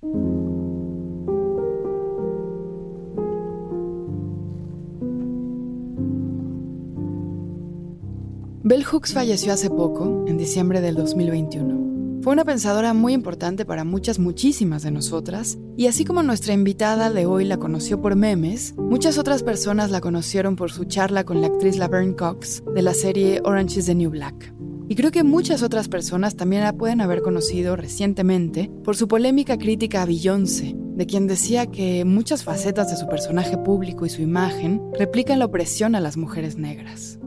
Bell Hooks falleció hace poco, en diciembre del 2021. Fue una pensadora muy importante para muchas, muchísimas de nosotras, y así como nuestra invitada de hoy la conoció por memes, muchas otras personas la conocieron por su charla con la actriz Laverne Cox de la serie Orange is the New Black. Y creo que muchas otras personas también la pueden haber conocido recientemente por su polémica crítica a Beyoncé, de quien decía que muchas facetas de su personaje público y su imagen replican la opresión a las mujeres negras.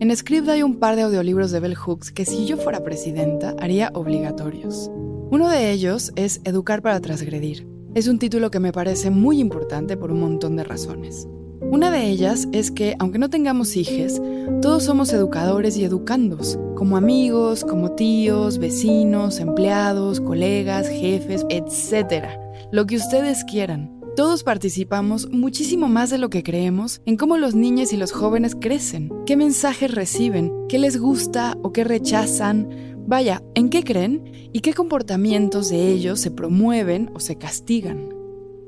En Script hay un par de audiolibros de Bell Hooks que si yo fuera presidenta haría obligatorios. Uno de ellos es Educar para transgredir. Es un título que me parece muy importante por un montón de razones. Una de ellas es que, aunque no tengamos hijos, todos somos educadores y educandos, como amigos, como tíos, vecinos, empleados, colegas, jefes, etc. Lo que ustedes quieran. Todos participamos muchísimo más de lo que creemos en cómo los niños y los jóvenes crecen, qué mensajes reciben, qué les gusta o qué rechazan, vaya, en qué creen y qué comportamientos de ellos se promueven o se castigan.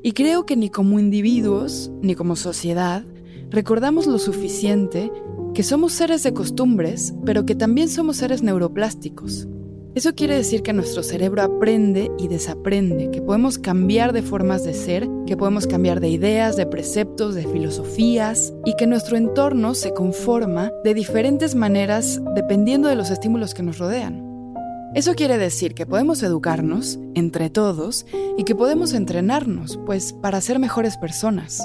Y creo que ni como individuos, ni como sociedad, recordamos lo suficiente que somos seres de costumbres, pero que también somos seres neuroplásticos. Eso quiere decir que nuestro cerebro aprende y desaprende, que podemos cambiar de formas de ser, que podemos cambiar de ideas, de preceptos, de filosofías, y que nuestro entorno se conforma de diferentes maneras dependiendo de los estímulos que nos rodean. Eso quiere decir que podemos educarnos entre todos y que podemos entrenarnos, pues para ser mejores personas.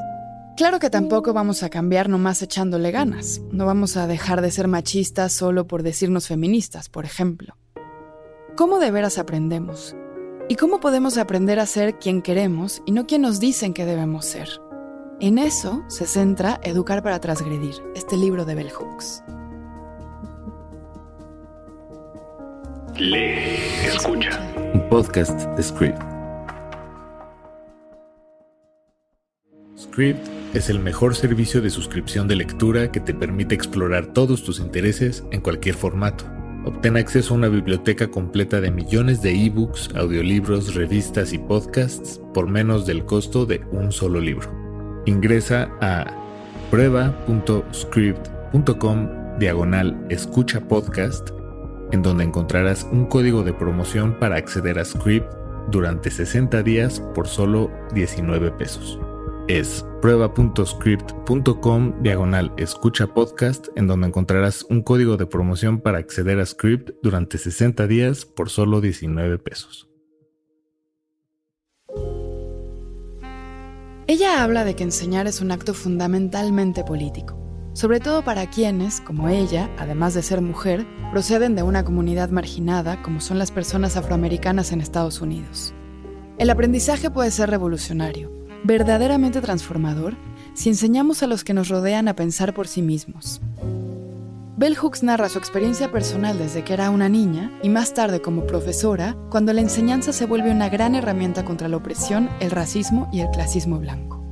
Claro que tampoco vamos a cambiar nomás echándole ganas, no vamos a dejar de ser machistas solo por decirnos feministas, por ejemplo. ¿Cómo de veras aprendemos? ¿Y cómo podemos aprender a ser quien queremos y no quien nos dicen que debemos ser? En eso se centra Educar para Transgredir, este libro de Bell Hooks. Lee, escucha. Un podcast de Script. Script es el mejor servicio de suscripción de lectura que te permite explorar todos tus intereses en cualquier formato Obtén acceso a una biblioteca completa de millones de ebooks, audiolibros, revistas y podcasts por menos del costo de un solo libro. Ingresa a prueba.script.com diagonal escucha podcast, en donde encontrarás un código de promoción para acceder a Script durante 60 días por solo 19 pesos es prueba.script.com diagonal escucha podcast en donde encontrarás un código de promoción para acceder a Script durante 60 días por solo 19 pesos. Ella habla de que enseñar es un acto fundamentalmente político, sobre todo para quienes, como ella, además de ser mujer, proceden de una comunidad marginada como son las personas afroamericanas en Estados Unidos. El aprendizaje puede ser revolucionario, verdaderamente transformador si enseñamos a los que nos rodean a pensar por sí mismos. Bell Hooks narra su experiencia personal desde que era una niña y más tarde como profesora, cuando la enseñanza se vuelve una gran herramienta contra la opresión, el racismo y el clasismo blanco.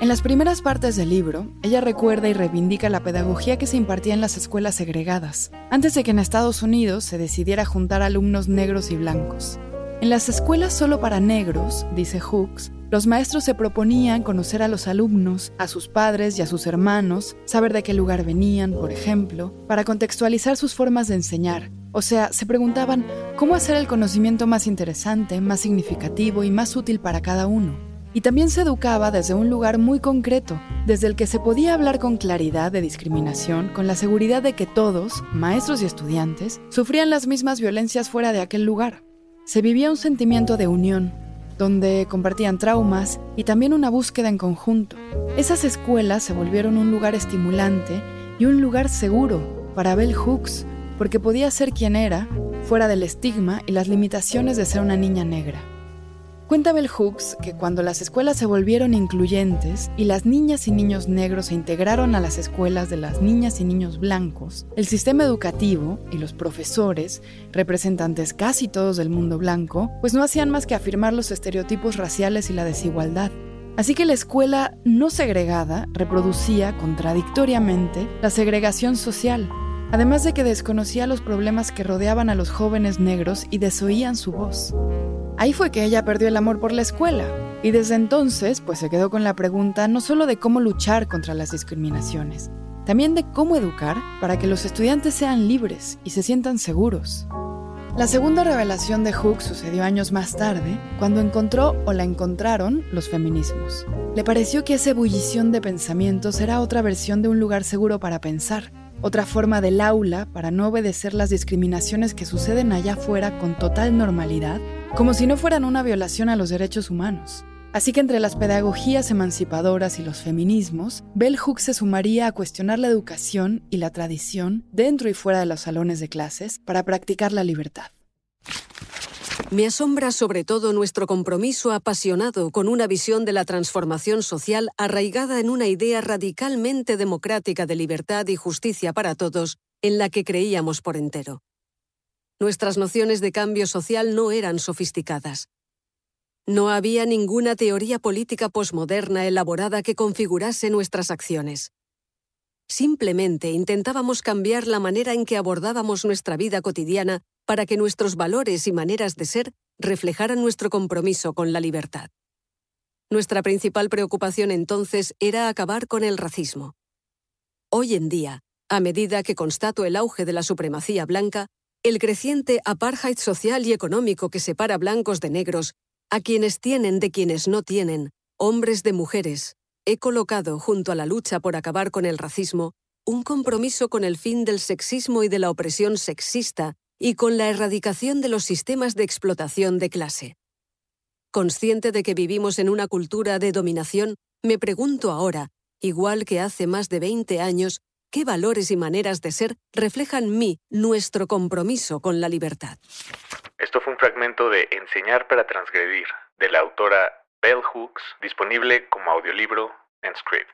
En las primeras partes del libro, ella recuerda y reivindica la pedagogía que se impartía en las escuelas segregadas, antes de que en Estados Unidos se decidiera juntar alumnos negros y blancos. En las escuelas solo para negros, dice Hooks, los maestros se proponían conocer a los alumnos, a sus padres y a sus hermanos, saber de qué lugar venían, por ejemplo, para contextualizar sus formas de enseñar. O sea, se preguntaban cómo hacer el conocimiento más interesante, más significativo y más útil para cada uno. Y también se educaba desde un lugar muy concreto, desde el que se podía hablar con claridad de discriminación, con la seguridad de que todos, maestros y estudiantes, sufrían las mismas violencias fuera de aquel lugar. Se vivía un sentimiento de unión, donde compartían traumas y también una búsqueda en conjunto. Esas escuelas se volvieron un lugar estimulante y un lugar seguro para Bell Hooks, porque podía ser quien era, fuera del estigma y las limitaciones de ser una niña negra. Cuenta Bell Hooks que cuando las escuelas se volvieron incluyentes y las niñas y niños negros se integraron a las escuelas de las niñas y niños blancos, el sistema educativo y los profesores, representantes casi todos del mundo blanco, pues no hacían más que afirmar los estereotipos raciales y la desigualdad. Así que la escuela no segregada reproducía contradictoriamente la segregación social, además de que desconocía los problemas que rodeaban a los jóvenes negros y desoían su voz. Ahí fue que ella perdió el amor por la escuela, y desde entonces pues se quedó con la pregunta no solo de cómo luchar contra las discriminaciones, también de cómo educar para que los estudiantes sean libres y se sientan seguros. La segunda revelación de Hooke sucedió años más tarde, cuando encontró o la encontraron los feminismos. Le pareció que esa ebullición de pensamientos era otra versión de un lugar seguro para pensar, otra forma del aula para no obedecer las discriminaciones que suceden allá afuera con total normalidad, como si no fueran una violación a los derechos humanos. Así que entre las pedagogías emancipadoras y los feminismos, Bell Hooks se sumaría a cuestionar la educación y la tradición dentro y fuera de los salones de clases para practicar la libertad. Me asombra sobre todo nuestro compromiso apasionado con una visión de la transformación social arraigada en una idea radicalmente democrática de libertad y justicia para todos, en la que creíamos por entero. Nuestras nociones de cambio social no eran sofisticadas. No había ninguna teoría política posmoderna elaborada que configurase nuestras acciones. Simplemente intentábamos cambiar la manera en que abordábamos nuestra vida cotidiana para que nuestros valores y maneras de ser reflejaran nuestro compromiso con la libertad. Nuestra principal preocupación entonces era acabar con el racismo. Hoy en día, a medida que constato el auge de la supremacía blanca, el creciente apartheid social y económico que separa blancos de negros a quienes tienen de quienes no tienen, hombres de mujeres, he colocado junto a la lucha por acabar con el racismo un compromiso con el fin del sexismo y de la opresión sexista y con la erradicación de los sistemas de explotación de clase. Consciente de que vivimos en una cultura de dominación, me pregunto ahora, igual que hace más de 20 años, qué valores y maneras de ser reflejan mi, nuestro compromiso con la libertad. Esto fue un fragmento de Enseñar para transgredir, de la autora Bell Hooks, disponible como audiolibro en Script.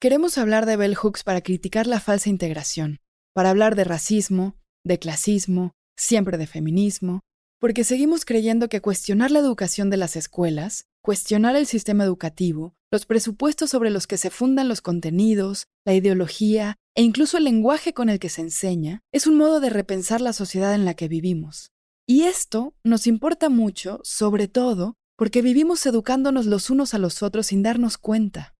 Queremos hablar de Bell Hooks para criticar la falsa integración, para hablar de racismo, de clasismo, siempre de feminismo, porque seguimos creyendo que cuestionar la educación de las escuelas, cuestionar el sistema educativo, los presupuestos sobre los que se fundan los contenidos, la ideología e incluso el lenguaje con el que se enseña, es un modo de repensar la sociedad en la que vivimos. Y esto nos importa mucho, sobre todo, porque vivimos educándonos los unos a los otros sin darnos cuenta.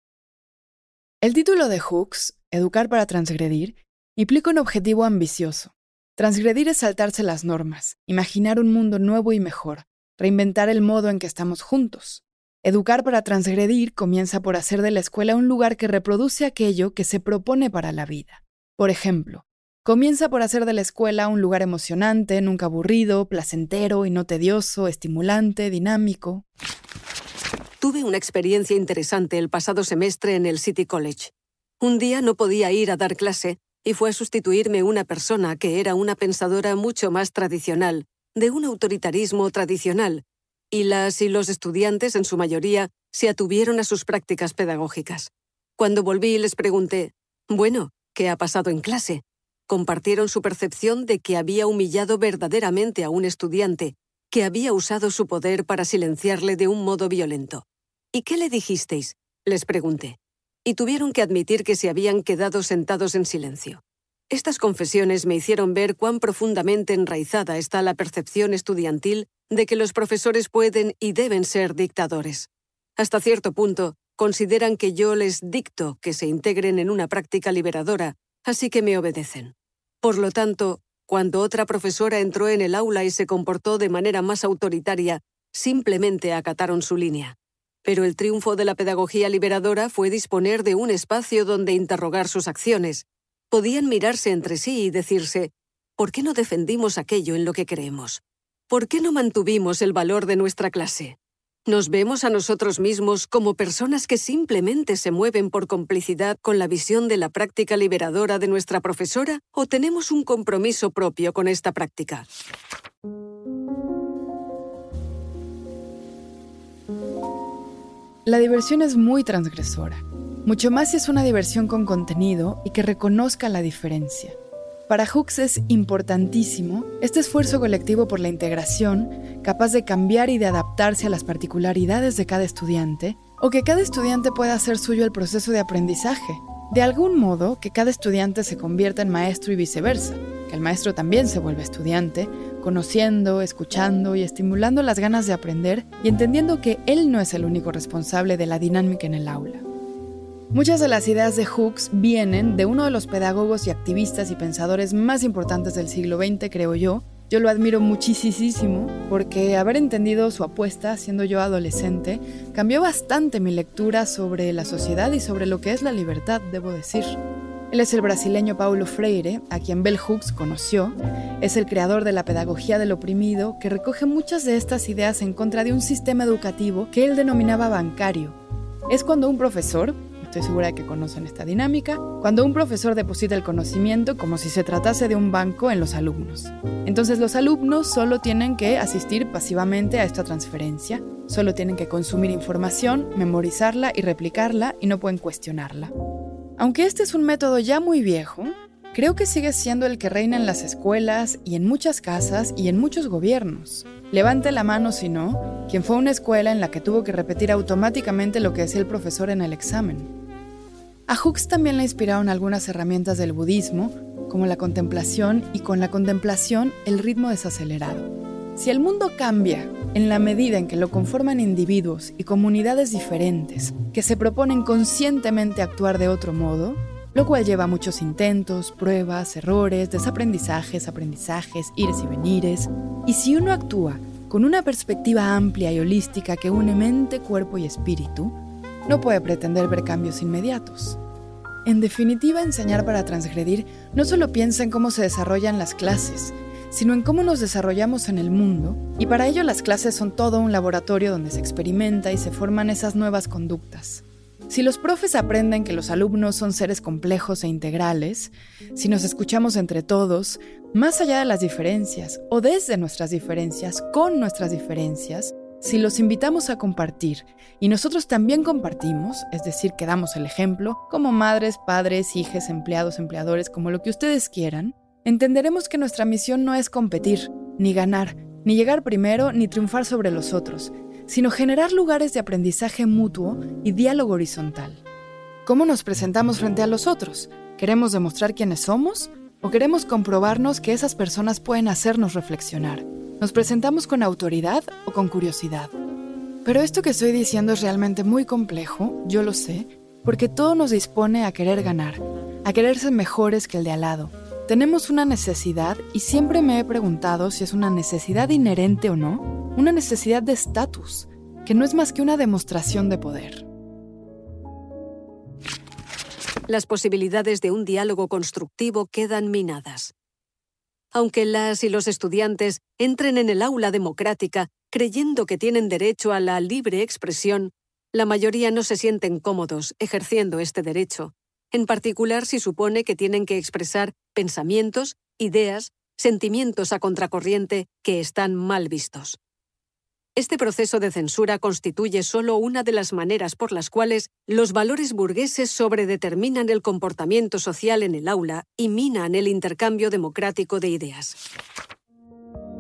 El título de Hooks, Educar para Transgredir, implica un objetivo ambicioso. Transgredir es saltarse las normas, imaginar un mundo nuevo y mejor, reinventar el modo en que estamos juntos. Educar para transgredir comienza por hacer de la escuela un lugar que reproduce aquello que se propone para la vida. Por ejemplo, Comienza por hacer de la escuela un lugar emocionante, nunca aburrido, placentero y no tedioso, estimulante, dinámico. Tuve una experiencia interesante el pasado semestre en el City College. Un día no podía ir a dar clase y fue a sustituirme una persona que era una pensadora mucho más tradicional, de un autoritarismo tradicional, y las y los estudiantes, en su mayoría, se atuvieron a sus prácticas pedagógicas. Cuando volví les pregunté, bueno, ¿qué ha pasado en clase? compartieron su percepción de que había humillado verdaderamente a un estudiante, que había usado su poder para silenciarle de un modo violento. ¿Y qué le dijisteis? les pregunté. Y tuvieron que admitir que se habían quedado sentados en silencio. Estas confesiones me hicieron ver cuán profundamente enraizada está la percepción estudiantil de que los profesores pueden y deben ser dictadores. Hasta cierto punto, consideran que yo les dicto que se integren en una práctica liberadora, así que me obedecen. Por lo tanto, cuando otra profesora entró en el aula y se comportó de manera más autoritaria, simplemente acataron su línea. Pero el triunfo de la pedagogía liberadora fue disponer de un espacio donde interrogar sus acciones. Podían mirarse entre sí y decirse, ¿por qué no defendimos aquello en lo que creemos? ¿Por qué no mantuvimos el valor de nuestra clase? ¿Nos vemos a nosotros mismos como personas que simplemente se mueven por complicidad con la visión de la práctica liberadora de nuestra profesora o tenemos un compromiso propio con esta práctica? La diversión es muy transgresora, mucho más si es una diversión con contenido y que reconozca la diferencia. Para Hooks es importantísimo este esfuerzo colectivo por la integración, capaz de cambiar y de adaptarse a las particularidades de cada estudiante, o que cada estudiante pueda hacer suyo el proceso de aprendizaje, De algún modo, que cada estudiante se convierta en maestro y viceversa, que el maestro también se vuelva estudiante, conociendo, escuchando y estimulando las ganas de aprender y entendiendo que él no es el único responsable de la dinámica en el aula. Muchas de las ideas de Hooks vienen de uno de los pedagogos y activistas y pensadores más importantes del siglo XX, creo yo, yo lo admiro muchísimo porque haber entendido su apuesta siendo yo adolescente cambió bastante mi lectura sobre la sociedad y sobre lo que es la libertad, debo decir. Él es el brasileño Paulo Freire, a quien Bell Hooks conoció. Es el creador de la pedagogía del oprimido, que recoge muchas de estas ideas en contra de un sistema educativo que él denominaba bancario. Es cuando un profesor, estoy segura de que conocen esta dinámica, cuando un profesor deposita el conocimiento como si se tratase de un banco en los alumnos. Entonces los alumnos solo tienen que asistir pasivamente a esta transferencia, solo tienen que consumir información, memorizarla y replicarla y no pueden cuestionarla. Aunque este es un método ya muy viejo, creo que sigue siendo el que reina en las escuelas y en muchas casas y en muchos gobiernos. Levante la mano si no, quien fue una escuela en la que tuvo que repetir automáticamente lo que decía el profesor en el examen. A Hooks también le inspiraron algunas herramientas del budismo, como la contemplación y con la contemplación el ritmo desacelerado. Si el mundo cambia en la medida en que lo conforman individuos y comunidades diferentes que se proponen conscientemente actuar de otro modo, lo cual lleva muchos intentos, pruebas, errores, desaprendizajes, aprendizajes, ires y venires, y si uno actúa con una perspectiva amplia y holística que une mente, cuerpo y espíritu, no puede pretender ver cambios inmediatos. En definitiva, enseñar para transgredir no solo piensa en cómo se desarrollan las clases, sino en cómo nos desarrollamos en el mundo, y para ello las clases son todo un laboratorio donde se experimenta y se forman esas nuevas conductas. Si los profes aprenden que los alumnos son seres complejos e integrales, si nos escuchamos entre todos, más allá de las diferencias o desde nuestras diferencias, con nuestras diferencias, si los invitamos a compartir y nosotros también compartimos, es decir, que damos el ejemplo, como madres, padres, hijos, empleados, empleadores, como lo que ustedes quieran, entenderemos que nuestra misión no es competir, ni ganar, ni llegar primero, ni triunfar sobre los otros, sino generar lugares de aprendizaje mutuo y diálogo horizontal. ¿Cómo nos presentamos frente a los otros? ¿Queremos demostrar quiénes somos? ¿O queremos comprobarnos que esas personas pueden hacernos reflexionar? ¿Nos presentamos con autoridad o con curiosidad? Pero esto que estoy diciendo es realmente muy complejo, yo lo sé, porque todo nos dispone a querer ganar, a querer ser mejores que el de al lado. Tenemos una necesidad y siempre me he preguntado si es una necesidad inherente o no, una necesidad de estatus, que no es más que una demostración de poder. Las posibilidades de un diálogo constructivo quedan minadas. Aunque las y los estudiantes entren en el aula democrática creyendo que tienen derecho a la libre expresión, la mayoría no se sienten cómodos ejerciendo este derecho, en particular si supone que tienen que expresar pensamientos, ideas, sentimientos a contracorriente que están mal vistos. Este proceso de censura constituye solo una de las maneras por las cuales los valores burgueses sobredeterminan el comportamiento social en el aula y minan el intercambio democrático de ideas.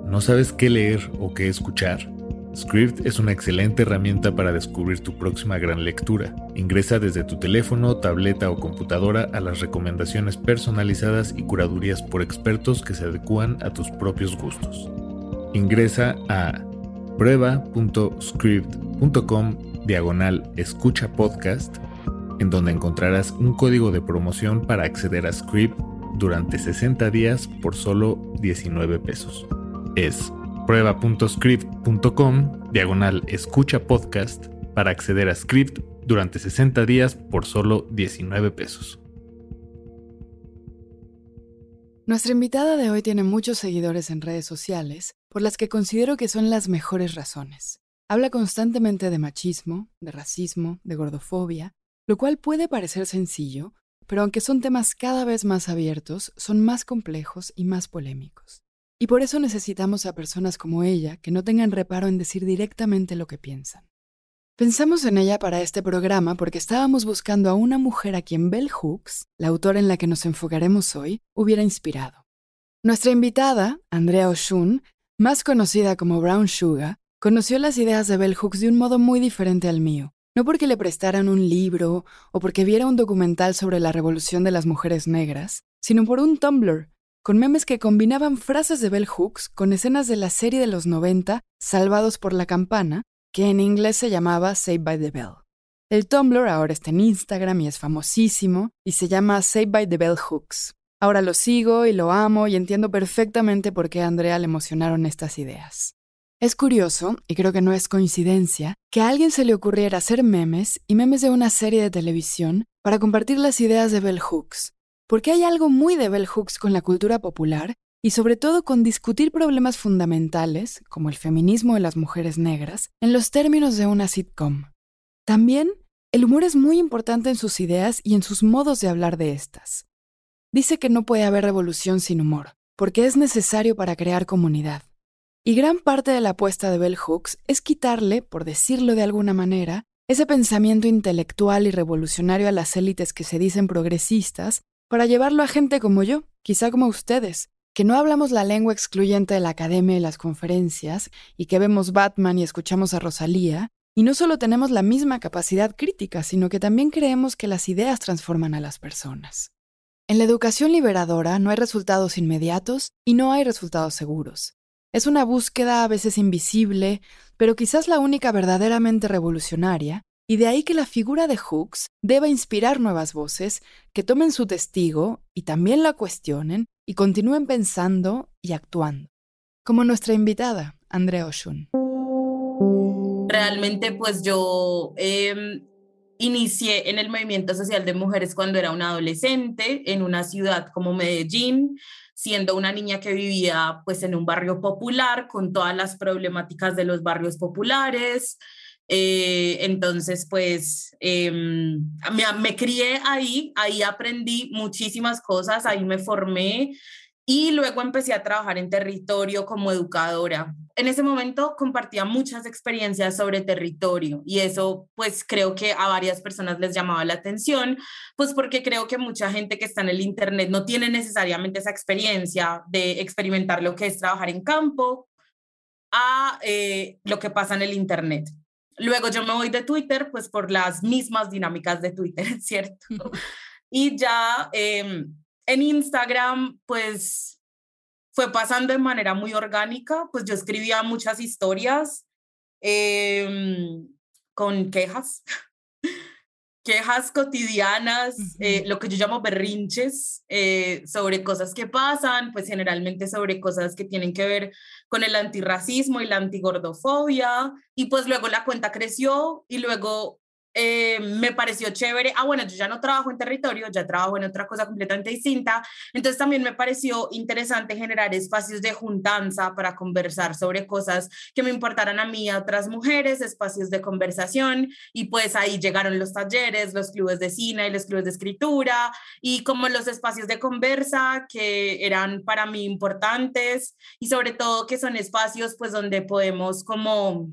¿No sabes qué leer o qué escuchar? Script es una excelente herramienta para descubrir tu próxima gran lectura. Ingresa desde tu teléfono, tableta o computadora a las recomendaciones personalizadas y curadurías por expertos que se adecúan a tus propios gustos. Ingresa a prueba.script.com diagonal escucha podcast, en donde encontrarás un código de promoción para acceder a Script durante 60 días por solo 19 pesos. Es prueba.script.com diagonal escucha podcast para acceder a Script durante 60 días por solo 19 pesos. Nuestra invitada de hoy tiene muchos seguidores en redes sociales por las que considero que son las mejores razones. Habla constantemente de machismo, de racismo, de gordofobia, lo cual puede parecer sencillo, pero aunque son temas cada vez más abiertos, son más complejos y más polémicos. Y por eso necesitamos a personas como ella que no tengan reparo en decir directamente lo que piensan. Pensamos en ella para este programa porque estábamos buscando a una mujer a quien Bell Hooks, la autora en la que nos enfocaremos hoy, hubiera inspirado. Nuestra invitada, Andrea Oshun, más conocida como Brown Sugar, conoció las ideas de Bell Hooks de un modo muy diferente al mío, no porque le prestaran un libro o porque viera un documental sobre la revolución de las mujeres negras, sino por un Tumblr, con memes que combinaban frases de Bell Hooks con escenas de la serie de los 90, Salvados por la Campana, que en inglés se llamaba Saved by the Bell. El Tumblr ahora está en Instagram y es famosísimo, y se llama Saved by the Bell Hooks. Ahora lo sigo y lo amo y entiendo perfectamente por qué a Andrea le emocionaron estas ideas. Es curioso, y creo que no es coincidencia, que a alguien se le ocurriera hacer memes y memes de una serie de televisión para compartir las ideas de Bell Hooks, porque hay algo muy de Bell Hooks con la cultura popular y sobre todo con discutir problemas fundamentales, como el feminismo de las mujeres negras, en los términos de una sitcom. También, el humor es muy importante en sus ideas y en sus modos de hablar de estas. Dice que no puede haber revolución sin humor, porque es necesario para crear comunidad. Y gran parte de la apuesta de Bell Hooks es quitarle, por decirlo de alguna manera, ese pensamiento intelectual y revolucionario a las élites que se dicen progresistas para llevarlo a gente como yo, quizá como ustedes, que no hablamos la lengua excluyente de la academia y las conferencias, y que vemos Batman y escuchamos a Rosalía, y no solo tenemos la misma capacidad crítica, sino que también creemos que las ideas transforman a las personas. En la educación liberadora no hay resultados inmediatos y no hay resultados seguros. Es una búsqueda a veces invisible, pero quizás la única verdaderamente revolucionaria, y de ahí que la figura de Hooks deba inspirar nuevas voces que tomen su testigo y también la cuestionen y continúen pensando y actuando. Como nuestra invitada, Andrea Oshun. Realmente, pues yo em, inicié en el movimiento social de mujeres cuando era una adolescente en una ciudad como Medellín siendo una niña que vivía pues en un barrio popular con todas las problemáticas de los barrios populares. Eh, entonces, pues em, me, me crié ahí, ahí aprendí muchísimas cosas, ahí me formé y luego empecé a trabajar en territorio como educadora. En ese momento compartía muchas experiencias sobre territorio y eso pues creo que a varias personas les llamaba la atención, pues porque creo que mucha gente que está en el Internet no tiene necesariamente esa experiencia de experimentar lo que es trabajar en campo a eh, lo que pasa en el Internet. Luego yo me voy de Twitter pues por las mismas dinámicas de Twitter, ¿cierto? y ya... Eh, en Instagram, pues fue pasando de manera muy orgánica, pues yo escribía muchas historias em, con quejas, quejas cotidianas, eh, lo que yo llamo berrinches eh, sobre cosas que pasan, pues generalmente sobre cosas que tienen que ver con el antirracismo y la antigordofobia, y pues luego la cuenta creció y luego eh, me pareció chévere. Ah, bueno, yo ya no trabajo en territorio, ya trabajo en otra cosa completamente distinta. Entonces también me pareció interesante generar espacios de juntanza para conversar sobre cosas que me importaran a mí a otras mujeres, espacios de conversación. Y pues ahí llegaron los talleres, los clubes de cine y los clubes de escritura y como los espacios de conversa que eran para mí importantes y sobre todo que son espacios pues donde podemos como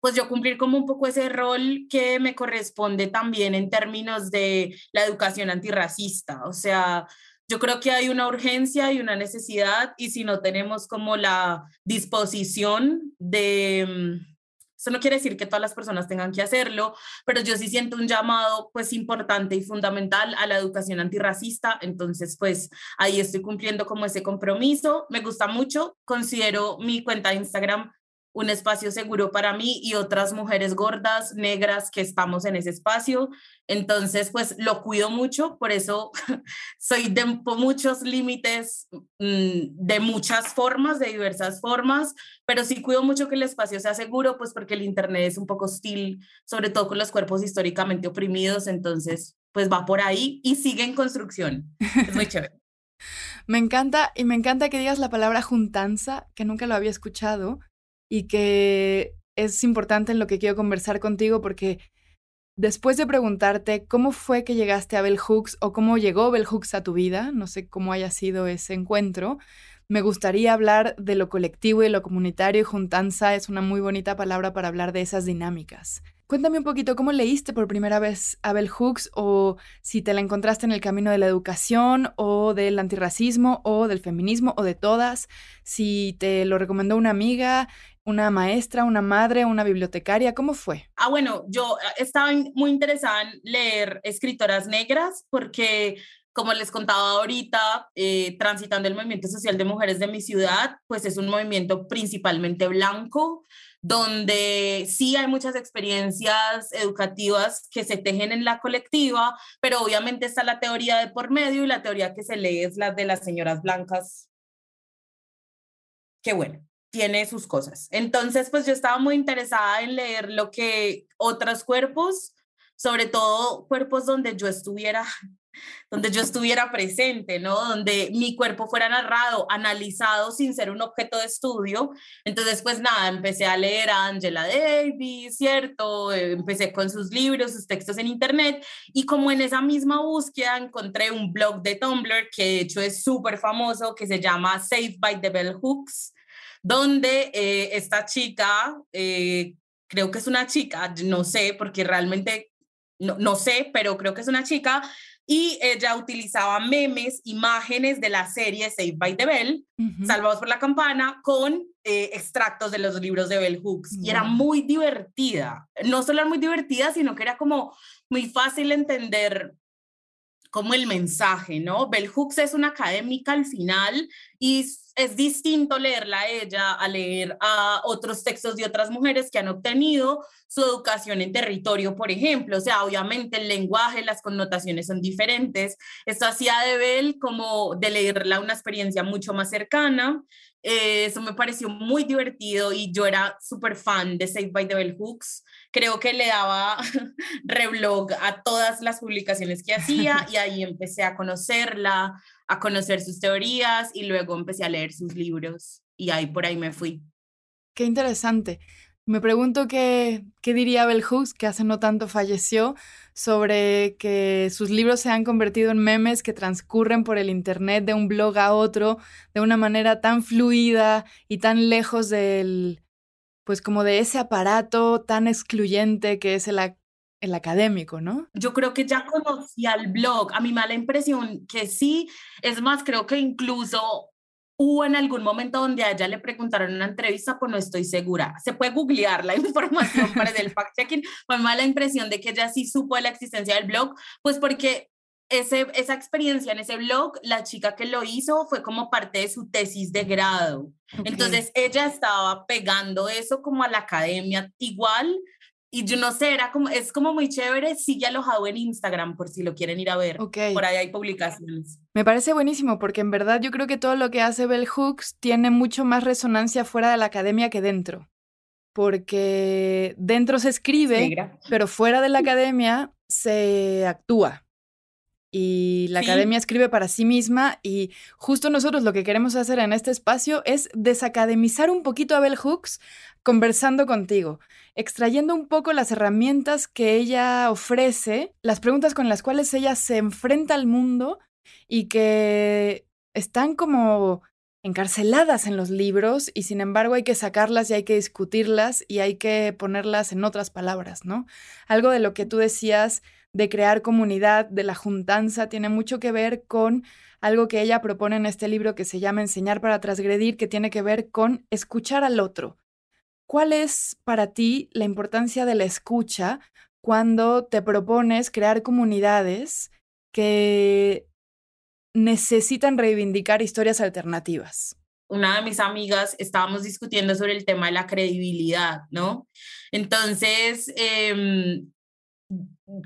pues yo cumplir como un poco ese rol que me corresponde también en términos de la educación antirracista. O sea, yo creo que hay una urgencia y una necesidad y si no tenemos como la disposición de... Mm, eso no quiere decir que todas las personas tengan que hacerlo, pero yo sí siento un llamado pues importante y fundamental a la educación antirracista, entonces pues ahí estoy cumpliendo como ese compromiso. Me gusta mucho, considero mi cuenta de Instagram un espacio seguro para mí y otras mujeres gordas, negras que estamos en ese espacio. Entonces, pues lo cuido mucho, por eso soy de muchos límites, mm, de muchas formas, de diversas formas, pero sí cuido mucho que el espacio sea seguro, pues porque el Internet es un poco hostil, sobre todo con los cuerpos históricamente oprimidos, entonces, pues va por ahí y sigue en construcción. Es muy chévere. Me encanta y me encanta que digas la palabra juntanza, que nunca lo había escuchado y que es importante en lo que quiero conversar contigo porque después de preguntarte cómo fue que llegaste a Bell Hooks o cómo llegó Bell Hooks a tu vida, no sé cómo haya sido ese encuentro, me gustaría hablar de lo colectivo y lo comunitario. Y juntanza es una muy bonita palabra para hablar de esas dinámicas. Cuéntame un poquito cómo leíste por primera vez a Bell Hooks o si te la encontraste en el camino de la educación o del antirracismo o del feminismo o de todas, si te lo recomendó una amiga, una maestra, una madre, una bibliotecaria? ¿Cómo fue? Ah, bueno, yo eh, estaba muy interesada en leer escritoras negras porque como les contaba ahorita, eh, transitando el movimiento social de mujeres de mi ciudad, pues es un movimiento principalmente blanco, donde sí hay muchas experiencias educativas que se tejen en la colectiva, pero obviamente está la teoría de por medio y la teoría que se lee es la de las señoras blancas. Qué bueno, tiene sus cosas. Entonces, pues yo estaba muy interesada en leer lo que otros cuerpos, sobre todo cuerpos donde yo estuviera donde yo estuviera presente, ¿no? Donde mi cuerpo fuera narrado, analizado sin ser un objeto de estudio. Entonces, pues nada, empecé a leer a Angela Davis, ¿cierto? Empecé con sus libros, sus textos en internet y como en esa misma búsqueda encontré un blog de Tumblr que de hecho es súper famoso, que se llama Saved by the Bell Hooks, donde eh, esta chica, eh, creo que es una chica, no sé, porque realmente no, no, sé, pero creo que es una chica, y ella utilizaba memes, imágenes de la serie Saved by the Bell, Salvados por la Campana, con eh, extractos de los libros de Bell Hooks. Y era muy divertida. No solo era muy divertida, sino que era como muy fácil entender como el mensaje, ¿no? Bell Hooks es una académica al final y es distinto leerla a ella a leer a otros textos de otras mujeres que han obtenido su educación en territorio, por ejemplo. O sea, obviamente el lenguaje, las connotaciones son diferentes. Esto hacía de Bell como de leerla una experiencia mucho más cercana. Eh, eso me pareció muy divertido y yo era súper fan de Saved by the Bell Hooks creo que le daba reblog a todas las publicaciones que hacía y ahí empecé a conocerla, a conocer sus teorías y luego empecé a leer sus libros y ahí por ahí me fui. Qué interesante. Me pregunto qué, qué diría Bell Hooks, que hace no tanto falleció, sobre que sus libros se han convertido en memes que transcurren por el Internet de un blog a otro de una manera tan fluida y tan lejos del, pues como de ese aparato tan excluyente que es el, el académico, ¿no? Yo creo que ya conocía el blog. A mí me da la impresión que sí. Es más, creo que incluso hubo en algún momento donde a ella le preguntaron en una entrevista, pues no estoy segura. Se puede googlear la información para el fact-checking. Me da la impresión de que ella sí supo la existencia del blog, pues porque ese, esa experiencia en ese blog, la chica que lo hizo fue como parte de su tesis de grado. Entonces ella estaba pegando eso como a la academia igual. Y yo no sé, era como, es como muy chévere, sigue alojado en Instagram por si lo quieren ir a ver. Por ahí hay publicaciones. Me parece buenísimo porque en verdad yo creo que todo lo que hace Bell Hooks tiene mucho más resonancia fuera de la academia que dentro. Porque dentro se escribe, pero fuera de la academia se actúa y la academia escribe para sí misma y justo nosotros lo que queremos hacer en este espacio es desacademizar un poquito a Bell Hooks conversando contigo, extrayendo un poco las herramientas que ella ofrece, las preguntas con las cuales ella se enfrenta al mundo y que están como encarceladas en los libros y sin embargo hay que sacarlas y hay que discutirlas y hay que ponerlas en otras palabras, ¿no? Algo de lo que tú decías de crear comunidad, de la juntanza, tiene mucho que ver con algo que ella propone en este libro que se llama Enseñar para transgredir, que tiene que ver con escuchar al otro. ¿Cuál es para ti la importancia de la escucha cuando te propones crear comunidades que necesitan reivindicar historias alternativas? una de mis amigas estábamos discutiendo sobre el tema de la credibilidad, ¿no? Entonces, eh,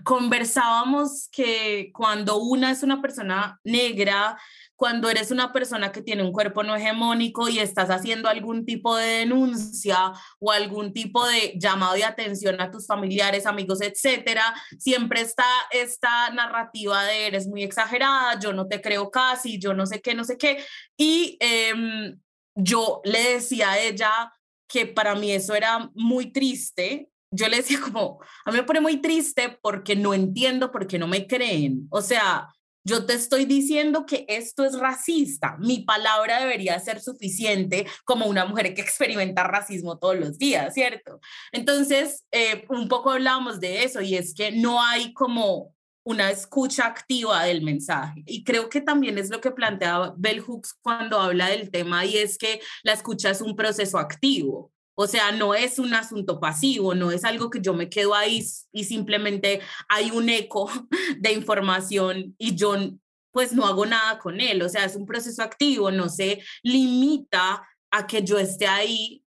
conversábamos que cuando una es una persona negra, cuando eres una persona que tiene un cuerpo no hegemónico y estás haciendo algún tipo de denuncia o algún tipo de llamado de atención a tus familiares, amigos, etcétera, siempre está esta narrativa de eres muy exagerada, yo no te creo casi, yo no sé qué, no sé qué. Y em, yo le decía a ella que para mí eso era muy triste yo le decía como, a mí me pone muy triste porque no entiendo por qué no me creen. O sea, yo te estoy diciendo que esto es racista. Mi palabra debería ser suficiente como una mujer que experimenta racismo todos los días, ¿cierto? Entonces, eh, un poco hablábamos de eso y es que no hay como una escucha activa del mensaje. Y creo que también es lo que plantea Bell Hooks cuando habla del tema y es que la escucha es un proceso activo. O sea, no es un asunto pasivo, no es algo que yo me quedo ahí y simplemente hay un eco de información y yo pues no hago nada con él. O sea, es un proceso activo, no se limita a que yo esté ahí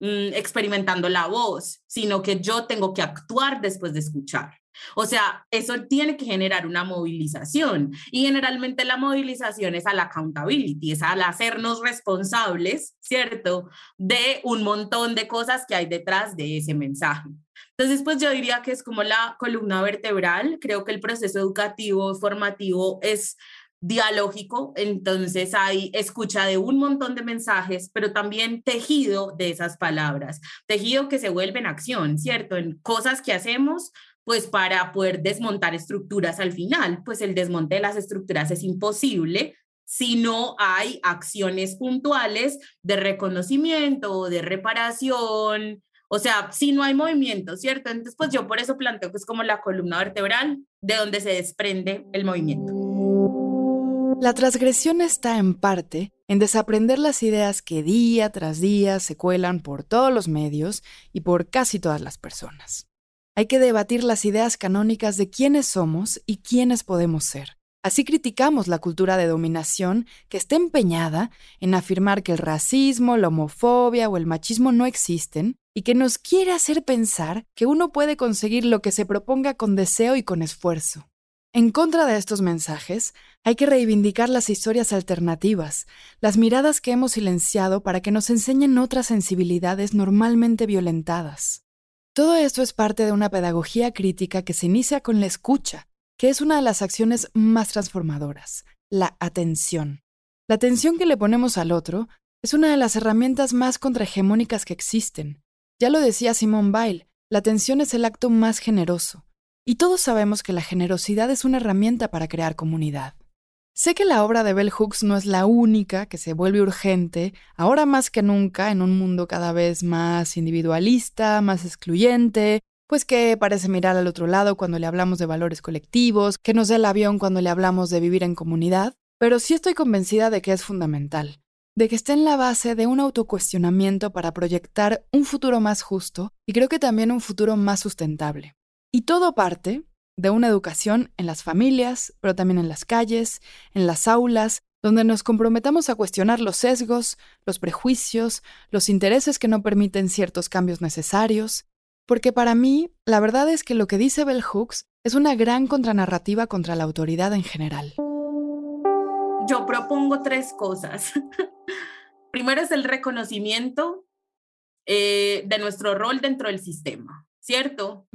mm, experimentando la voz, sino que yo tengo que actuar después de escuchar. O sea, eso tiene que generar una movilización y generalmente la movilización es al accountability, es al hacernos responsables, ¿cierto? De un montón de cosas que hay detrás de ese mensaje. Entonces, pues yo diría que es como la columna vertebral. Creo que el proceso educativo, formativo es dialógico, entonces hay escucha de un montón de mensajes, pero también tejido de esas palabras, tejido que se vuelve en acción, ¿cierto? En cosas que hacemos pues para poder desmontar estructuras al final, pues el desmonte de las estructuras es imposible si no hay acciones puntuales de reconocimiento, o de reparación, o sea, si no hay movimiento, ¿cierto? Entonces, pues yo por eso planteo que es como la columna vertebral de donde se desprende el movimiento. La transgresión está en parte en desaprender las ideas que día tras día se cuelan por todos los medios y por casi todas las personas. Hay que debatir las ideas canónicas de quiénes somos y quiénes podemos ser. Así criticamos la cultura de dominación que está empeñada en afirmar que el racismo, la homofobia o el machismo no existen y que nos quiere hacer pensar que uno puede conseguir lo que se proponga con deseo y con esfuerzo. En contra de estos mensajes, hay que reivindicar las historias alternativas, las miradas que hemos silenciado para que nos enseñen otras sensibilidades normalmente violentadas. Todo esto es parte de una pedagogía crítica que se inicia con la escucha, que es una de las acciones más transformadoras, la atención. La atención que le ponemos al otro es una de las herramientas más contrahegemónicas que existen. Ya lo decía Simone Weil, la atención es el acto más generoso, y todos sabemos que la generosidad es una herramienta para crear comunidad. Sé que la obra de Bell Hooks no es la única que se vuelve urgente, ahora más que nunca, en un mundo cada vez más individualista, más excluyente, pues que parece mirar al otro lado cuando le hablamos de valores colectivos, que nos da el avión cuando le hablamos de vivir en comunidad, pero sí estoy convencida de que es fundamental, de que está en la base de un autocuestionamiento para proyectar un futuro más justo y creo que también un futuro más sustentable. Y todo parte, de una educación en las familias, pero también en las calles, en las aulas, donde nos comprometamos a cuestionar los sesgos, los prejuicios, los intereses que no permiten ciertos cambios necesarios, porque para mí, la verdad es que lo que dice Bell Hooks es una gran contranarrativa contra la autoridad en general. Yo propongo tres cosas. Primero es el reconocimiento eh, de nuestro rol dentro del sistema, ¿cierto?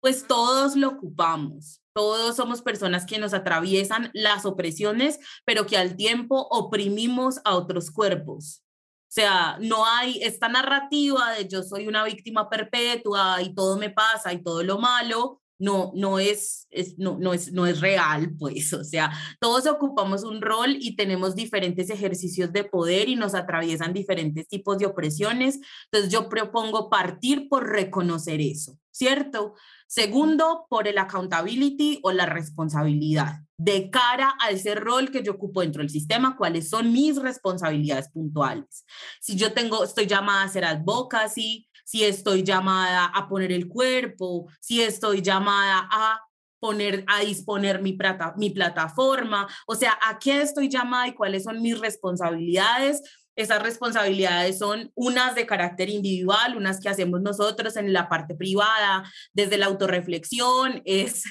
Pues todos lo ocupamos. Todos somos personas que nos atraviesan las opresiones, pero que al tiempo oprimimos a otros cuerpos. O sea, no hay esta narrativa de yo soy una víctima perpetua y todo me pasa y todo lo malo, no, no, es, es, no, no, es, no es real, pues, o sea, todos ocupamos un rol y tenemos diferentes ejercicios de poder y nos atraviesan diferentes tipos de opresiones. Entonces, yo propongo partir por reconocer eso, ¿cierto? Segundo, por el accountability o la responsabilidad de cara a ese rol que yo ocupo dentro del sistema, cuáles son mis responsabilidades puntuales. Si yo tengo, estoy llamada a hacer advocacy, si estoy llamada a poner el cuerpo, si estoy llamada a poner a disponer mi, plata, mi plataforma, o sea, a qué estoy llamada y cuáles son mis responsabilidades. Esas responsabilidades son unas de carácter individual, unas que hacemos nosotros en la parte privada, desde la autorreflexión, es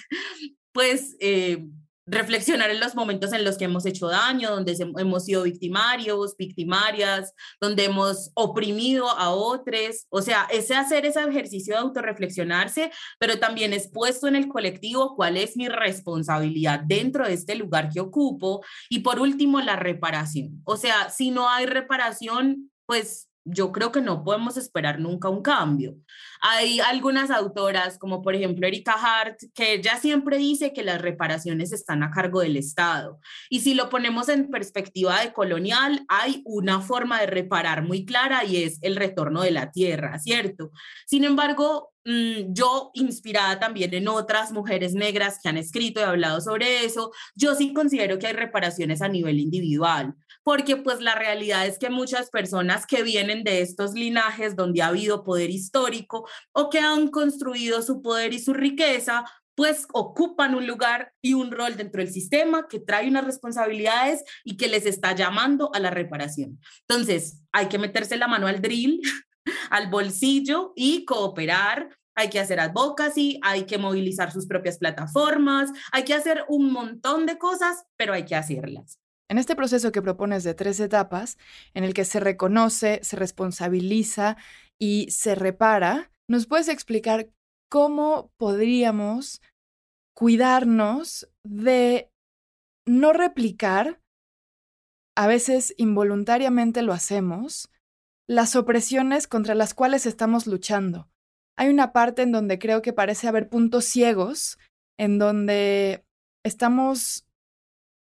pues eh, reflexionar en los momentos en los que hemos hecho daño, donde hemos sido victimarios, victimarias, donde hemos oprimido a otros. O sea, ese hacer ese ejercicio de autorreflexionarse, pero también es puesto en el colectivo cuál es mi responsabilidad dentro de este lugar que ocupo. Y por último, la reparación. O sea, si no hay reparación, pues yo creo que no podemos esperar nunca un cambio. Hay algunas autoras, como por ejemplo Erika Hart, que ella siempre dice que las reparaciones están a cargo del Estado. Y si lo ponemos en perspectiva de colonial, hay una forma de reparar muy clara y es el retorno de la tierra, ¿cierto? Sin embargo, mm, yo, inspirada también en otras mujeres negras que han escrito y hablado sobre eso, yo sí considero que hay reparaciones a nivel individual porque pues la realidad es que muchas personas que vienen de estos linajes donde ha habido poder histórico o que han construido su poder y su riqueza, pues ocupan un lugar y un rol dentro del sistema que trae unas responsabilidades y que les está llamando a la reparación. Entonces, hay que meterse la mano al drill, al bolsillo y cooperar hay que hacer advocacy, hay que movilizar sus propias plataformas, hay que hacer un montón de cosas, pero hay que hacerlas. En este proceso que propones de tres etapas, en el que se reconoce, se responsabiliza y se repara, ¿nos puedes explicar cómo podríamos cuidarnos de no replicar, a veces involuntariamente lo hacemos, las opresiones contra las cuales estamos luchando? hay una parte en donde creo que parece haber puntos ciegos, en donde estamos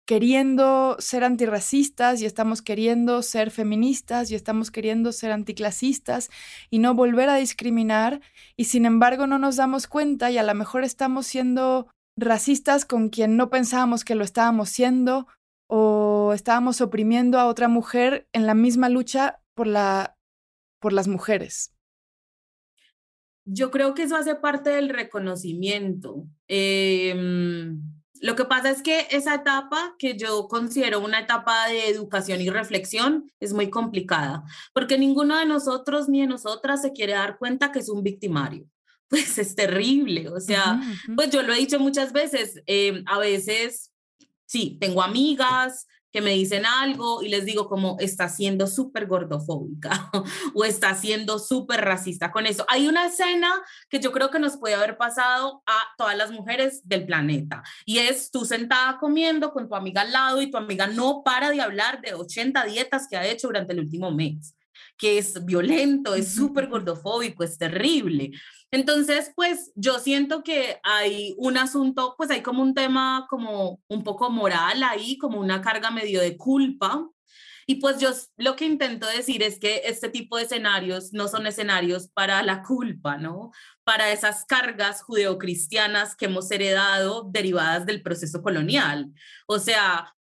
queriendo ser antirracistas y estamos queriendo ser feministas y estamos queriendo ser anticlasistas y no volver a discriminar y sin embargo no nos damos cuenta y a lo mejor estamos siendo racistas con quien no pensábamos que lo estábamos siendo o estábamos oprimiendo a otra mujer en la misma lucha por la por las mujeres yo creo que eso hace parte del reconocimiento. Em, lo que pasa es que esa etapa que yo considero una etapa de educación y reflexión es muy complicada, porque ninguno de nosotros ni de nosotras se quiere dar cuenta que es un victimario. Pues es terrible, o sea, pues yo lo he dicho muchas veces, em, a veces, sí, tengo amigas, que me dicen algo y les digo como está siendo súper gordofóbica o está siendo súper racista con eso. Hay una escena que yo creo que nos puede haber pasado a todas las mujeres del planeta y es tú sentada comiendo con tu amiga al lado y tu amiga no para de hablar de 80 dietas que ha hecho durante el último mes que es violento, es súper gordofóbico, es terrible. Entonces, pues yo siento que hay un asunto, pues hay como un tema como un poco moral ahí, como una carga medio de culpa. Y pues yo lo que intento decir es que este tipo de escenarios no son escenarios para la culpa, ¿no? Para esas cargas judeocristianas que hemos heredado derivadas del proceso colonial. O sea,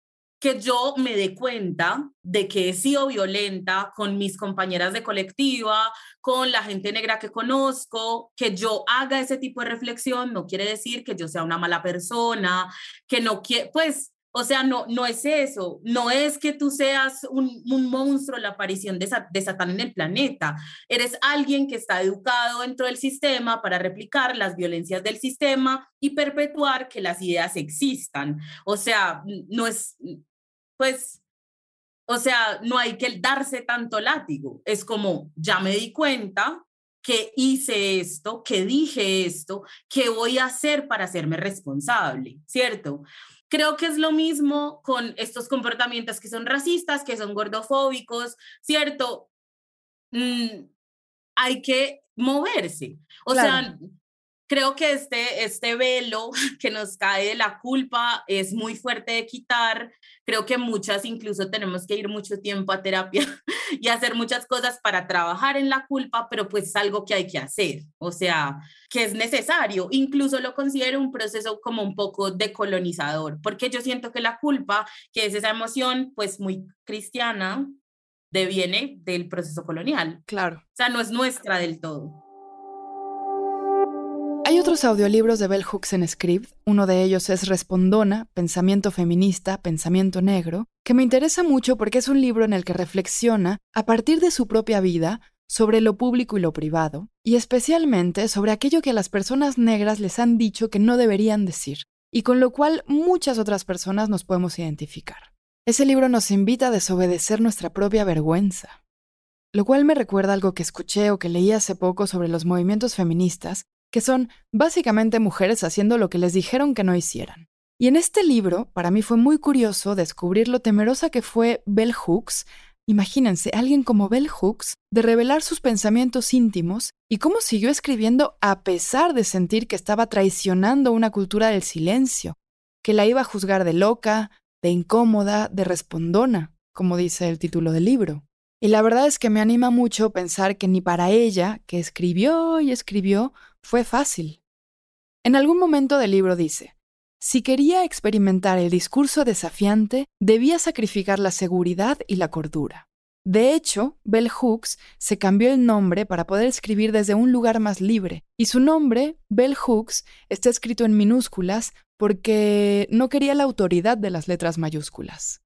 que yo me dé cuenta de que he sido violenta con mis compañeras de colectiva, con la gente negra que conozco, que yo haga ese tipo de reflexión no quiere decir que yo sea una mala persona, que no quiere, pues, o sea, no, no es eso, no es que tú seas un, un monstruo, la aparición de, de Satán en el planeta, eres alguien que está educado dentro del sistema para replicar las violencias del sistema y perpetuar que las ideas existan. O sea, no es, pues, o sea, no hay que darse tanto látigo. Es como, ya me di cuenta que hice esto, que dije esto, que voy a hacer para hacerme responsable, ¿cierto? Creo que es lo mismo con estos comportamientos que son racistas, que son gordofóbicos, ¿cierto? Mm, hay que moverse. O sea, creo que este, este velo que nos cae de la culpa es muy fuerte de quitar. Creo que muchas incluso tenemos que ir mucho tiempo a terapia y hacer muchas cosas para trabajar en la culpa, pero pues es algo que hay que hacer, o sea, que es necesario. Incluso lo considero un proceso como un poco decolonizador, porque yo siento que la culpa, que es esa emoción pues muy cristiana, deviene del proceso colonial. Claro. O sea, no es nuestra del todo. Hay otros audiolibros de Bell Hooks en Script, uno de ellos es Respondona, Pensamiento Feminista, Pensamiento Negro, que me interesa mucho porque es un libro en el que reflexiona, a partir de su propia vida, sobre lo público y lo privado, y especialmente sobre aquello que a las personas negras les han dicho que no deberían decir, y con lo cual muchas otras personas nos podemos identificar. Ese libro nos invita a desobedecer nuestra propia vergüenza, lo cual me recuerda algo que escuché o que leí hace poco sobre los movimientos feministas que son básicamente mujeres haciendo lo que les dijeron que no hicieran. Y en este libro, para mí fue muy curioso descubrir lo temerosa que fue Bell Hooks, imagínense, alguien como Bell Hooks, de revelar sus pensamientos íntimos y cómo siguió escribiendo a pesar de sentir que estaba traicionando una cultura del silencio, que la iba a juzgar de loca, de incómoda, de respondona, como dice el título del libro. Y la verdad es que me anima mucho pensar que ni para ella, que escribió y escribió, fue fácil. En algún momento del libro dice, si quería experimentar el discurso desafiante, debía sacrificar la seguridad y la cordura. De hecho, Bell Hooks se cambió el nombre para poder escribir desde un lugar más libre, y su nombre, Bell Hooks, está escrito en minúsculas porque no quería la autoridad de las letras mayúsculas.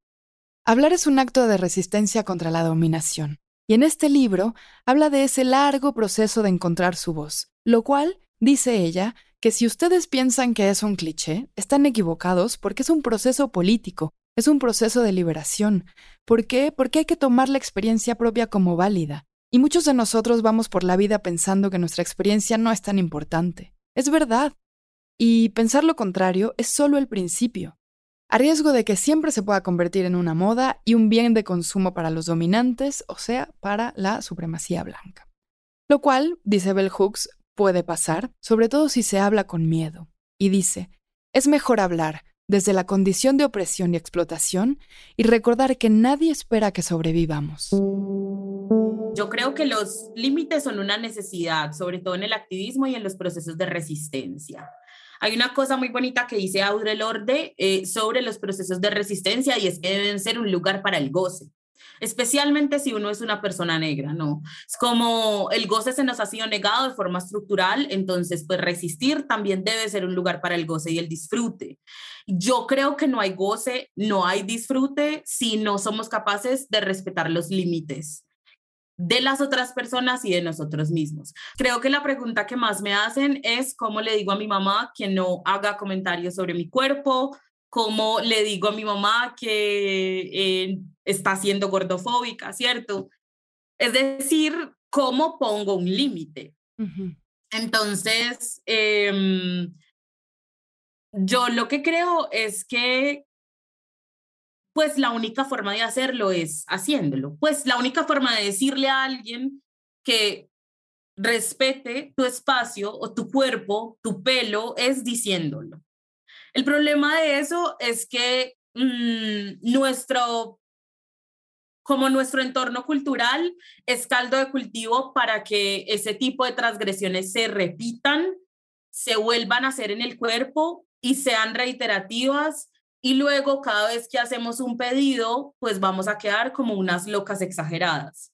Hablar es un acto de resistencia contra la dominación, y en este libro habla de ese largo proceso de encontrar su voz, lo cual, dice ella, que si ustedes piensan que es un cliché, están equivocados porque es un proceso político, es un proceso de liberación. ¿Por qué? Porque hay que tomar la experiencia propia como válida. Y muchos de nosotros vamos por la vida pensando que nuestra experiencia no es tan importante. Es verdad. Y pensar lo contrario es solo el principio. A riesgo de que siempre se pueda convertir en una moda y un bien de consumo para los dominantes, o sea, para la supremacía blanca. Lo cual, dice Bell Hooks, puede pasar, sobre todo si se habla con miedo. Y dice, es mejor hablar desde la condición de opresión y explotación y recordar que nadie espera que sobrevivamos. Yo creo que los límites son una necesidad, sobre todo en el activismo y en los procesos de resistencia. Hay una cosa muy bonita que dice Audre Lorde eh, sobre los procesos de resistencia y es que deben ser un lugar para el goce especialmente si uno es una persona negra, ¿no? Es como el goce se nos ha sido negado de forma estructural, entonces pues resistir también debe ser un lugar para el goce y el disfrute. Yo creo que no hay goce, no hay disfrute si no somos capaces de respetar los límites de las otras personas y de nosotros mismos. Creo que la pregunta que más me hacen es cómo le digo a mi mamá que no haga comentarios sobre mi cuerpo, cómo le digo a mi mamá que eh, está siendo gordofóbica, ¿cierto? Es decir, cómo pongo un límite. Entonces, em, yo lo que creo es que, pues la única forma de hacerlo es haciéndolo. Pues la única forma de decirle a alguien que respete tu espacio o tu cuerpo, tu pelo, es diciéndolo. El problema de eso es que mm, nuestro, como nuestro entorno cultural es caldo de cultivo para que ese tipo de transgresiones se repitan, se vuelvan a hacer en el cuerpo y sean reiterativas y luego cada vez que hacemos un pedido, pues vamos a quedar como unas locas exageradas.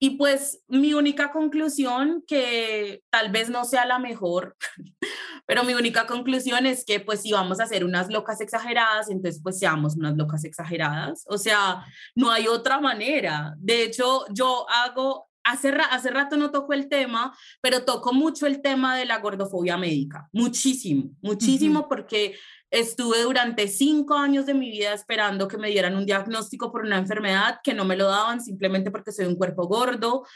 Y pues mi única conclusión, que tal vez no sea la mejor, pero mi única conclusión es que pues si vamos a hacer unas locas exageradas, entonces pues seamos unas locas exageradas. O sea, no hay otra manera. De hecho, yo hago, hace, hace rato no toco el tema, pero toco mucho el tema de la gordofobia médica. Muchísimo, muchísimo porque Estuve durante cinco años de mi vida esperando que me dieran un diagnóstico por una enfermedad que no me lo daban simplemente porque soy un cuerpo gordo.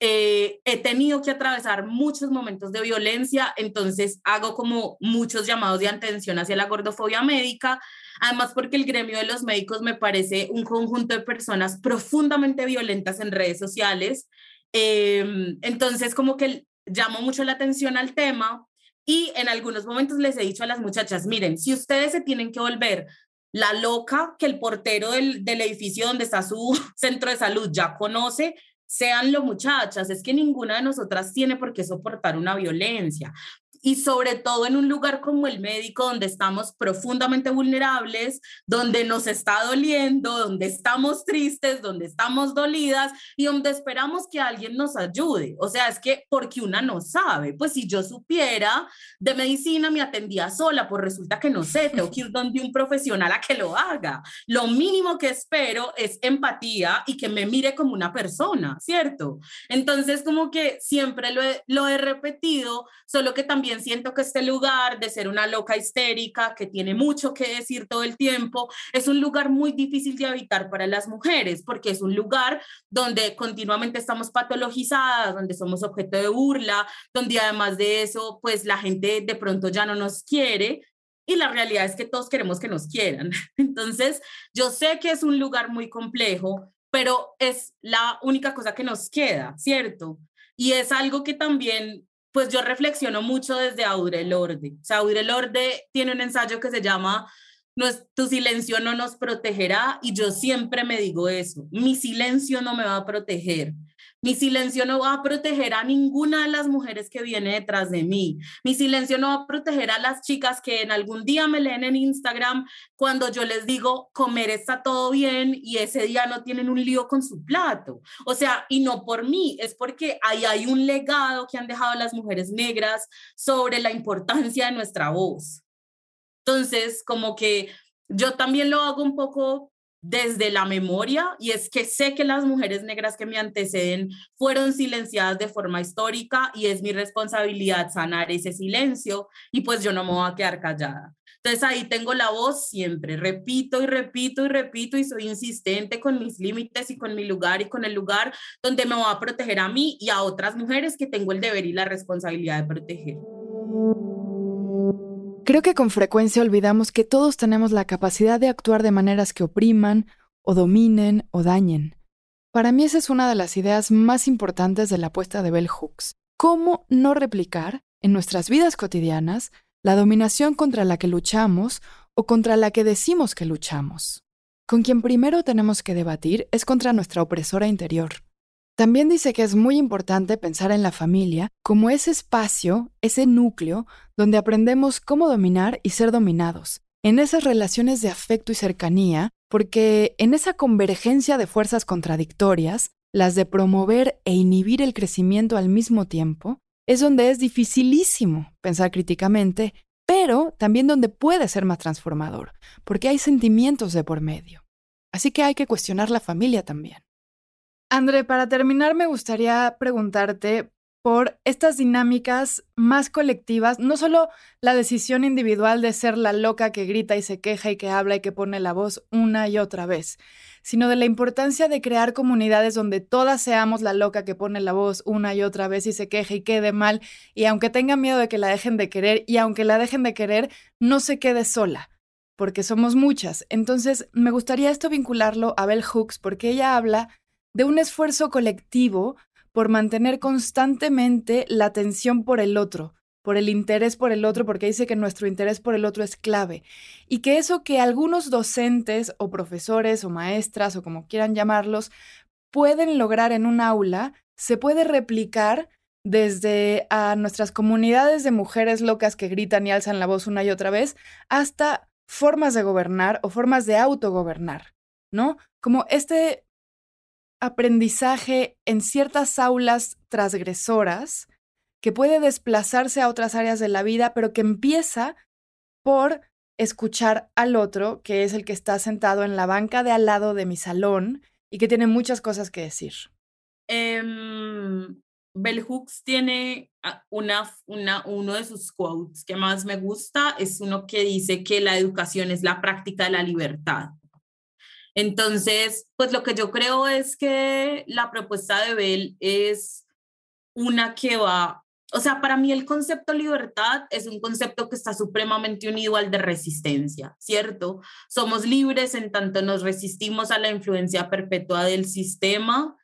Eh, he tenido que atravesar muchos momentos de violencia, entonces hago como muchos llamados de atención hacia la gordofobia médica, además porque el gremio de los médicos me parece un conjunto de personas profundamente violentas en redes sociales. Em, entonces como que llamo mucho la atención al tema y en algunos momentos les he dicho a las muchachas, miren, si ustedes se tienen que volver la loca que el portero del, del edificio donde está su centro de salud ya conoce, seanlo muchachas, es que ninguna de nosotras tiene por qué soportar una violencia y sobre todo en un lugar como el médico donde estamos profundamente vulnerables, donde nos está doliendo, donde estamos tristes, donde estamos dolidas y donde esperamos que alguien nos ayude. O sea, es que porque una no sabe, pues si yo supiera de medicina me atendía sola, pues resulta que no sé, tengo que ir donde un profesional a que lo haga. Lo mínimo que espero es empatía y que me mire como una persona, ¿cierto? Entonces, como que siempre lo he, lo he repetido, solo que también siento que este lugar de ser una loca histérica que tiene mucho que decir todo el tiempo, es un lugar muy difícil de habitar para las mujeres, porque es un lugar donde continuamente estamos patologizadas, donde somos objeto de burla, donde además de eso, pues la gente de pronto ya no nos quiere. Y la realidad es que todos queremos que nos quieran. Entonces, yo sé que es un lugar muy complejo, pero es la única cosa que nos queda, ¿cierto? Y es algo que también pues yo reflexiono mucho desde Audre Lorde. O sea, Audre Lorde tiene un ensayo que se llama Tu silencio no nos protegerá y yo siempre me digo eso, mi silencio no me va a proteger. Mi silencio no va a proteger a ninguna de las mujeres que viene detrás de mí. Mi silencio no va a proteger a las chicas que en algún día me leen en Instagram cuando yo les digo comer está todo bien y ese día no tienen un lío con su plato. O sea, y no por mí, es porque ahí hay un legado que han dejado las mujeres negras sobre la importancia de nuestra voz. Entonces, como que yo también lo hago un poco desde la memoria y es que sé que las mujeres negras que me anteceden fueron silenciadas de forma histórica y es mi responsabilidad sanar ese silencio y pues yo no me voy a quedar callada. Entonces ahí tengo la voz siempre, repito y repito y repito y soy insistente con mis límites y con mi lugar y con el lugar donde me voy a proteger a mí y a otras mujeres que tengo el deber y la responsabilidad de proteger. Creo que con frecuencia olvidamos que todos tenemos la capacidad de actuar de maneras que opriman, o dominen, o dañen. Para mí esa es una de las ideas más importantes de la apuesta de Bell Hooks. ¿Cómo no replicar en nuestras vidas cotidianas la dominación contra la que luchamos o contra la que decimos que luchamos? Con quien primero tenemos que debatir es contra nuestra opresora interior. También dice que es muy importante pensar en la familia como ese espacio, ese núcleo, donde aprendemos cómo dominar y ser dominados, en esas relaciones de afecto y cercanía, porque en esa convergencia de fuerzas contradictorias, las de promover e inhibir el crecimiento al mismo tiempo, es donde es dificilísimo pensar críticamente, pero también donde puede ser más transformador, porque hay sentimientos de por medio. Así que hay que cuestionar la familia también. André, para terminar, me gustaría preguntarte por estas dinámicas más colectivas, no solo la decisión individual de ser la loca que grita y se queja y que habla y que pone la voz una y otra vez, sino de la importancia de crear comunidades donde todas seamos la loca que pone la voz una y otra vez y se queja y quede mal, y aunque tenga miedo de que la dejen de querer, y aunque la dejen de querer, no se quede sola, porque somos muchas. Entonces, me gustaría esto vincularlo a Bell Hooks, porque ella habla de un esfuerzo colectivo por mantener constantemente la atención por el otro, por el interés por el otro, porque dice que nuestro interés por el otro es clave. Y que eso que algunos docentes o profesores o maestras o como quieran llamarlos pueden lograr en un aula, se puede replicar desde a nuestras comunidades de mujeres locas que gritan y alzan la voz una y otra vez, hasta formas de gobernar o formas de autogobernar, ¿no? Como este aprendizaje en ciertas aulas transgresoras que puede desplazarse a otras áreas de la vida, pero que empieza por escuchar al otro, que es el que está sentado en la banca de al lado de mi salón y que tiene muchas cosas que decir. Em, Bell Hooks tiene una, una, uno de sus quotes que más me gusta, es uno que dice que la educación es la práctica de la libertad. Entonces, pues lo que yo creo es que la propuesta de Bell es una que va, o sea, para mí el concepto libertad es un concepto que está supremamente unido al de resistencia, ¿cierto? Somos libres en tanto nos resistimos a la influencia perpetua del sistema,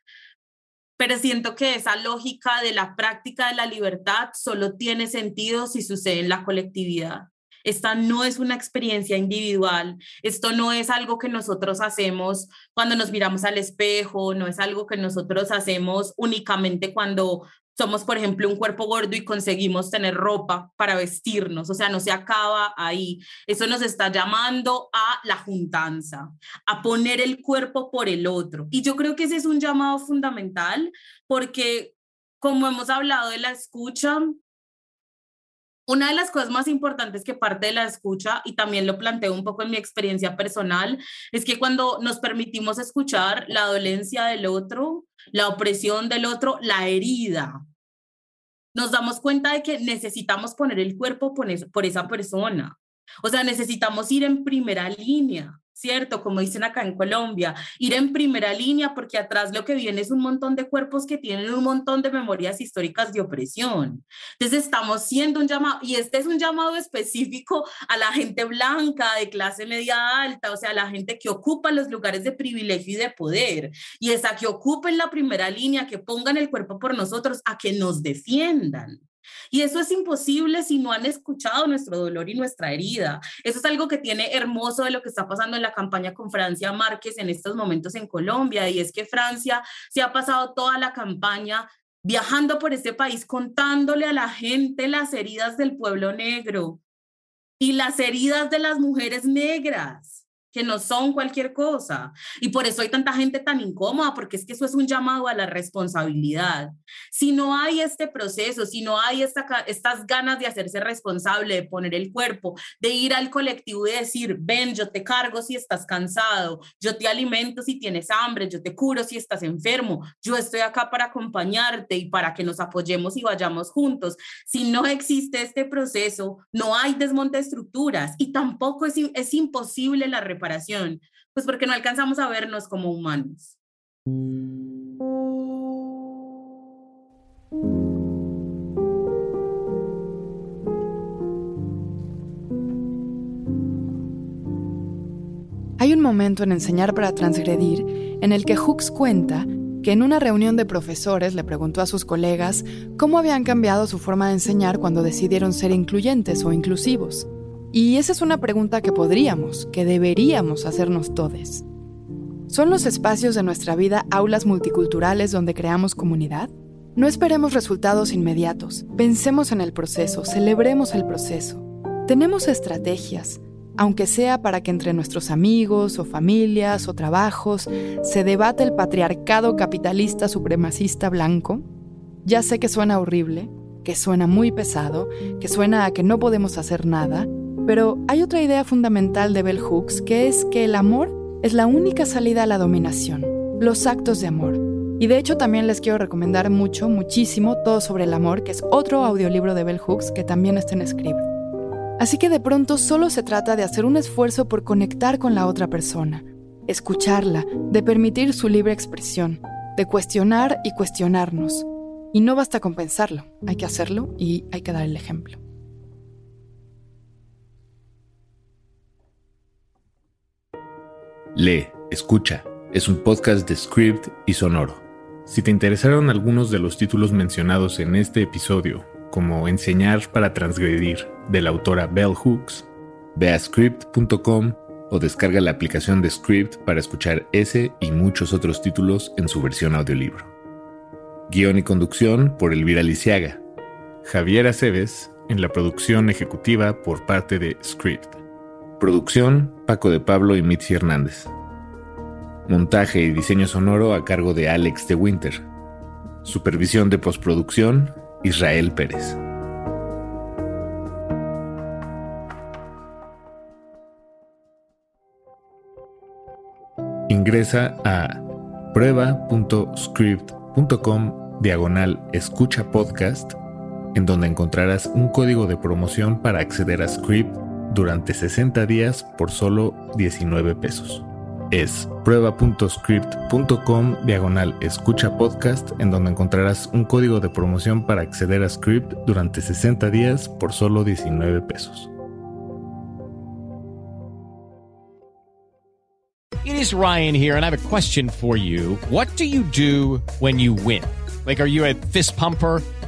pero siento que esa lógica de la práctica de la libertad solo tiene sentido si sucede en la colectividad. Esta no es una experiencia individual, esto no es algo que nosotros hacemos cuando nos miramos al espejo, no es algo que nosotros hacemos únicamente cuando somos, por ejemplo, un cuerpo gordo y conseguimos tener ropa para vestirnos, o sea, no se acaba ahí. Eso nos está llamando a la juntanza, a poner el cuerpo por el otro. Y yo creo que ese es un llamado fundamental porque, como hemos hablado de la escucha, una de las cosas más importantes que parte de la escucha, y también lo planteo un poco en mi experiencia personal, es que cuando nos permitimos escuchar la dolencia del otro, la opresión del otro, la herida, nos damos cuenta de que necesitamos poner el cuerpo por, esa persona. O sea, necesitamos ir en primera línea. ¿Cierto? Como dicen acá en Colombia, ir en primera línea porque atrás lo que viene es un montón de cuerpos que tienen un montón de memorias históricas de opresión. Entonces estamos siendo un llamado, y este es un llamado específico a la gente blanca de clase media alta, o sea, a la gente que ocupa los lugares de privilegio y de poder, y es a que ocupen la primera línea, que pongan el cuerpo por nosotros, a que nos defiendan. Y eso es imposible si no han escuchado nuestro dolor y nuestra herida. Eso es algo que tiene hermoso de lo que está pasando en la campaña con Francia Márquez en estos momentos en Colombia. Y es que Francia se ha pasado toda la campaña viajando por este país contándole a la gente las heridas del pueblo negro y las heridas de las mujeres negras que no son cualquier cosa. Y por eso hay tanta gente tan incómoda, porque es que eso es un llamado a la responsabilidad. Si no hay este proceso, si no hay esta, estas ganas de hacerse responsable, de poner el cuerpo, de ir al colectivo y decir, ven, yo te cargo si estás cansado, yo te alimento si tienes hambre, yo te curo si estás enfermo, yo estoy acá para acompañarte y para que nos apoyemos y vayamos juntos. Si no existe este proceso, no hay desmonte de estructuras y tampoco es, es imposible la Pues porque no alcanzamos a vernos como humanos. Hay un momento en Enseñar para Transgredir en el que Hooks cuenta que en una reunión de profesores le preguntó a sus colegas cómo habían cambiado su forma de enseñar cuando decidieron ser incluyentes o inclusivos. Y esa es una pregunta que podríamos, que deberíamos hacernos todos. ¿Son los espacios de nuestra vida aulas multiculturales donde creamos comunidad? No esperemos resultados inmediatos, pensemos en el proceso, celebremos el proceso. Tenemos estrategias, aunque sea para que entre nuestros amigos o familias o trabajos se debate el patriarcado capitalista supremacista blanco. Ya sé que suena horrible, que suena muy pesado, que suena a que no podemos hacer nada, pero hay otra idea fundamental de Bell Hooks que es que el amor es la única salida a la dominación, los actos de amor. Y de hecho también les quiero recomendar mucho, muchísimo, todo sobre el amor, que es otro audiolibro de Bell Hooks que también está en Script. Así que de pronto solo se trata de hacer un esfuerzo por conectar con la otra persona, escucharla, de permitir su libre expresión, de cuestionar y cuestionarnos. Y no basta con pensarlo, hay que hacerlo y hay que dar el ejemplo. Lee, escucha. Es un podcast de Script y Sonoro. Si te interesaron algunos de los títulos mencionados en este episodio, como Enseñar para transgredir, de la autora Bell Hooks, ve a script.com o descarga la aplicación de Script para escuchar ese y muchos otros títulos en su versión audiolibro. Guión y conducción por Elvira Lisiaga. Javier Aceves en la producción ejecutiva por parte de Script. Producción, Paco de Pablo y Mitzi Hernández. Montaje y diseño sonoro a cargo de Alex de Winter. Supervisión de postproducción, Israel Pérez. Ingresa a prueba.script.com diagonal escucha podcast, en donde encontrarás un código de promoción para acceder a Script durante 60 días por solo 19 pesos. Es prueba.script.com diagonal escucha podcast en donde encontrarás un código de promoción para acceder a Script durante 60 días por solo 19 pesos. It is Ryan here and I have a question for you. What do you do when you win? Like are you a fist pumper?